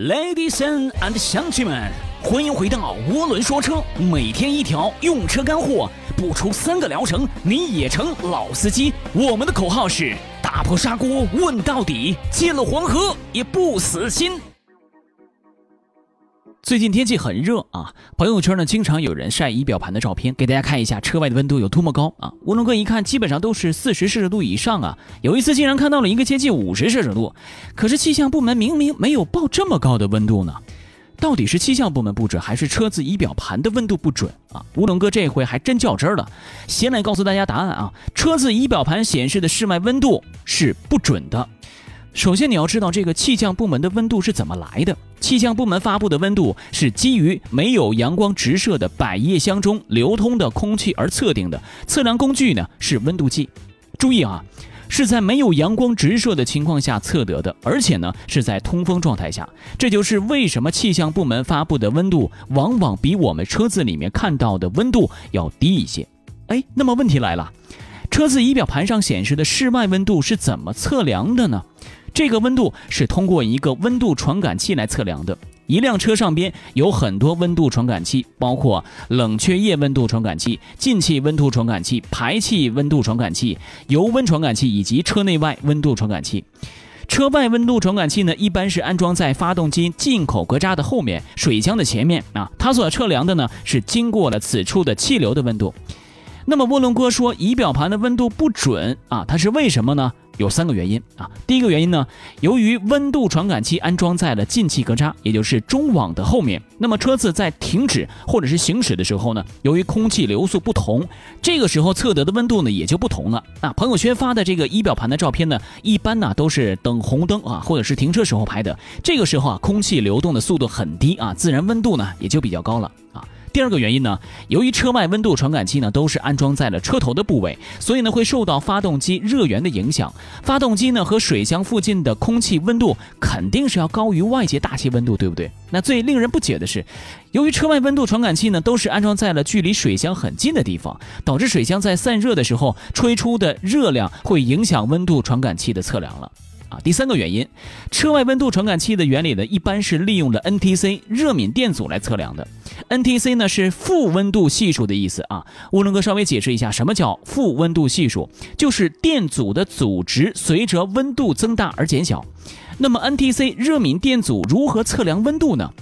Ladies and 乡亲们，欢迎回到涡轮说车，每天一条用车干货，不出三个疗程你也成老司机。我们的口号是打破砂锅问到底，进了黄河也不死心。最近天气很热啊，朋友圈呢经常有人晒仪表盘的照片，给大家看一下车外的温度有多么高啊。乌龙哥一看，基本上都是四十摄氏度以上啊。有一次竟然看到了一个接近五十摄氏度，可是气象部门明明没有报这么高的温度呢。到底是气象部门不准，还是车子仪表盘的温度不准啊？乌龙哥这回还真较真了，先来告诉大家答案啊。车子仪表盘显示的室外温度是不准的。首先，你要知道这个气象部门的温度是怎么来的。气象部门发布的温度是基于没有阳光直射的百叶箱中流通的空气而测定的。测量工具呢是温度计。注意啊，是在没有阳光直射的情况下测得的，而且呢是在通风状态下。这就是为什么气象部门发布的温度往往比我们车子里面看到的温度要低一些。哎，那么问题来了，车子仪表盘上显示的室外温度是怎么测量的呢？这个温度是通过一个温度传感器来测量的。一辆车上边有很多温度传感器，包括冷却液温度传感器、进气温度传感器、排气温度传感器、油温传感器以及车内外温度传感器。车外温度传感器呢，一般是安装在发动机进口格栅的后面、水箱的前面啊。它所测量的呢，是经过了此处的气流的温度。那么涡轮哥说仪表盘的温度不准啊，它是为什么呢？有三个原因啊。第一个原因呢，由于温度传感器安装在了进气格栅，也就是中网的后面，那么车子在停止或者是行驶的时候呢，由于空气流速不同，这个时候测得的温度呢也就不同了。啊，朋友圈发的这个仪表盘的照片呢，一般呢都是等红灯啊，或者是停车时候拍的，这个时候啊，空气流动的速度很低啊，自然温度呢也就比较高了啊。第二个原因呢，由于车外温度传感器呢都是安装在了车头的部位，所以呢会受到发动机热源的影响。发动机呢和水箱附近的空气温度肯定是要高于外界大气温度，对不对？那最令人不解的是，由于车外温度传感器呢都是安装在了距离水箱很近的地方，导致水箱在散热的时候吹出的热量会影响温度传感器的测量了。啊，第三个原因，车外温度传感器的原理呢，一般是利用了 NTC 热敏电阻来测量的。NTC 呢是负温度系数的意思啊。乌龙哥稍微解释一下，什么叫负温度系数？就是电阻的阻值随着温度增大而减小。那么 NTC 热敏电阻如何测量温度呢？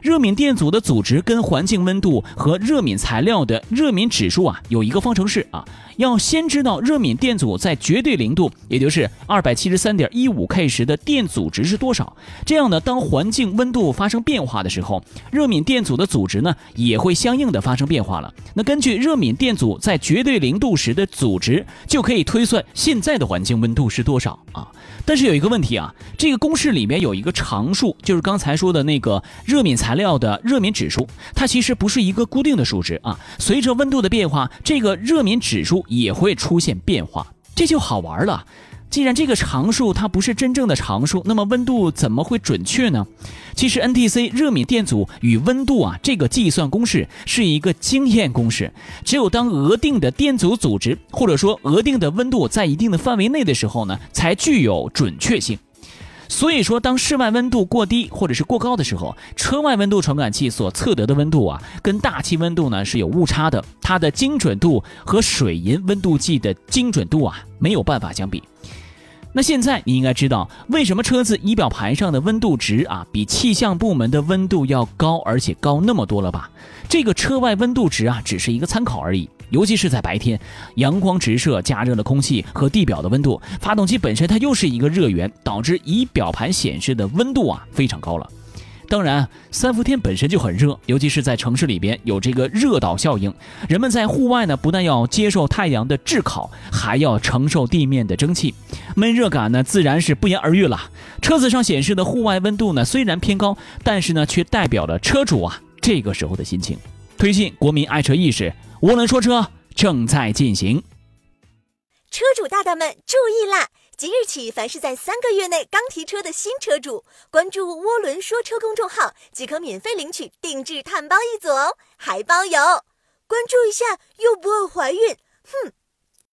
热敏电阻的阻值跟环境温度和热敏材料的热敏指数啊有一个方程式啊，要先知道热敏电阻在绝对零度，也就是二百七十三点一五 K 时的电阻值是多少。这样呢，当环境温度发生变化的时候，热敏电阻的阻值呢也会相应的发生变化了。那根据热敏电阻在绝对零度时的阻值，就可以推算现在的环境温度是多少啊。但是有一个问题啊，这个公式里面有一个常数，就是刚才说的那个热敏材料的热敏指数，它其实不是一个固定的数值啊。随着温度的变化，这个热敏指数也会出现变化，这就好玩了。既然这个常数它不是真正的常数，那么温度怎么会准确呢？其实 NTC 热敏电阻与温度啊，这个计算公式是一个经验公式。只有当额定的电阻阻值或者说额定的温度在一定的范围内的时候呢，才具有准确性。所以说，当室外温度过低或者是过高的时候，车外温度传感器所测得的温度啊，跟大气温度呢是有误差的，它的精准度和水银温度计的精准度啊没有办法相比。那现在你应该知道，为什么车子仪表盘上的温度值啊，比气象部门的温度要高，而且高那么多了吧？这个车外温度值啊，只是一个参考而已。尤其是在白天，阳光直射加热了空气和地表的温度，发动机本身它又是一个热源，导致仪表盘显示的温度啊非常高了。当然，三伏天本身就很热，尤其是在城市里边有这个热岛效应，人们在户外呢，不但要接受太阳的炙烤，还要承受地面的蒸汽，闷热感呢，自然是不言而喻了。车子上显示的户外温度呢，虽然偏高，但是呢，却代表了车主啊这个时候的心情，推进国民爱车意识。涡轮说车正在进行，车主大大们注意啦！即日起，凡是在三个月内刚提车的新车主，关注“涡轮说车”公众号即可免费领取定制碳包一组哦，还包邮。关注一下又不会怀孕，哼。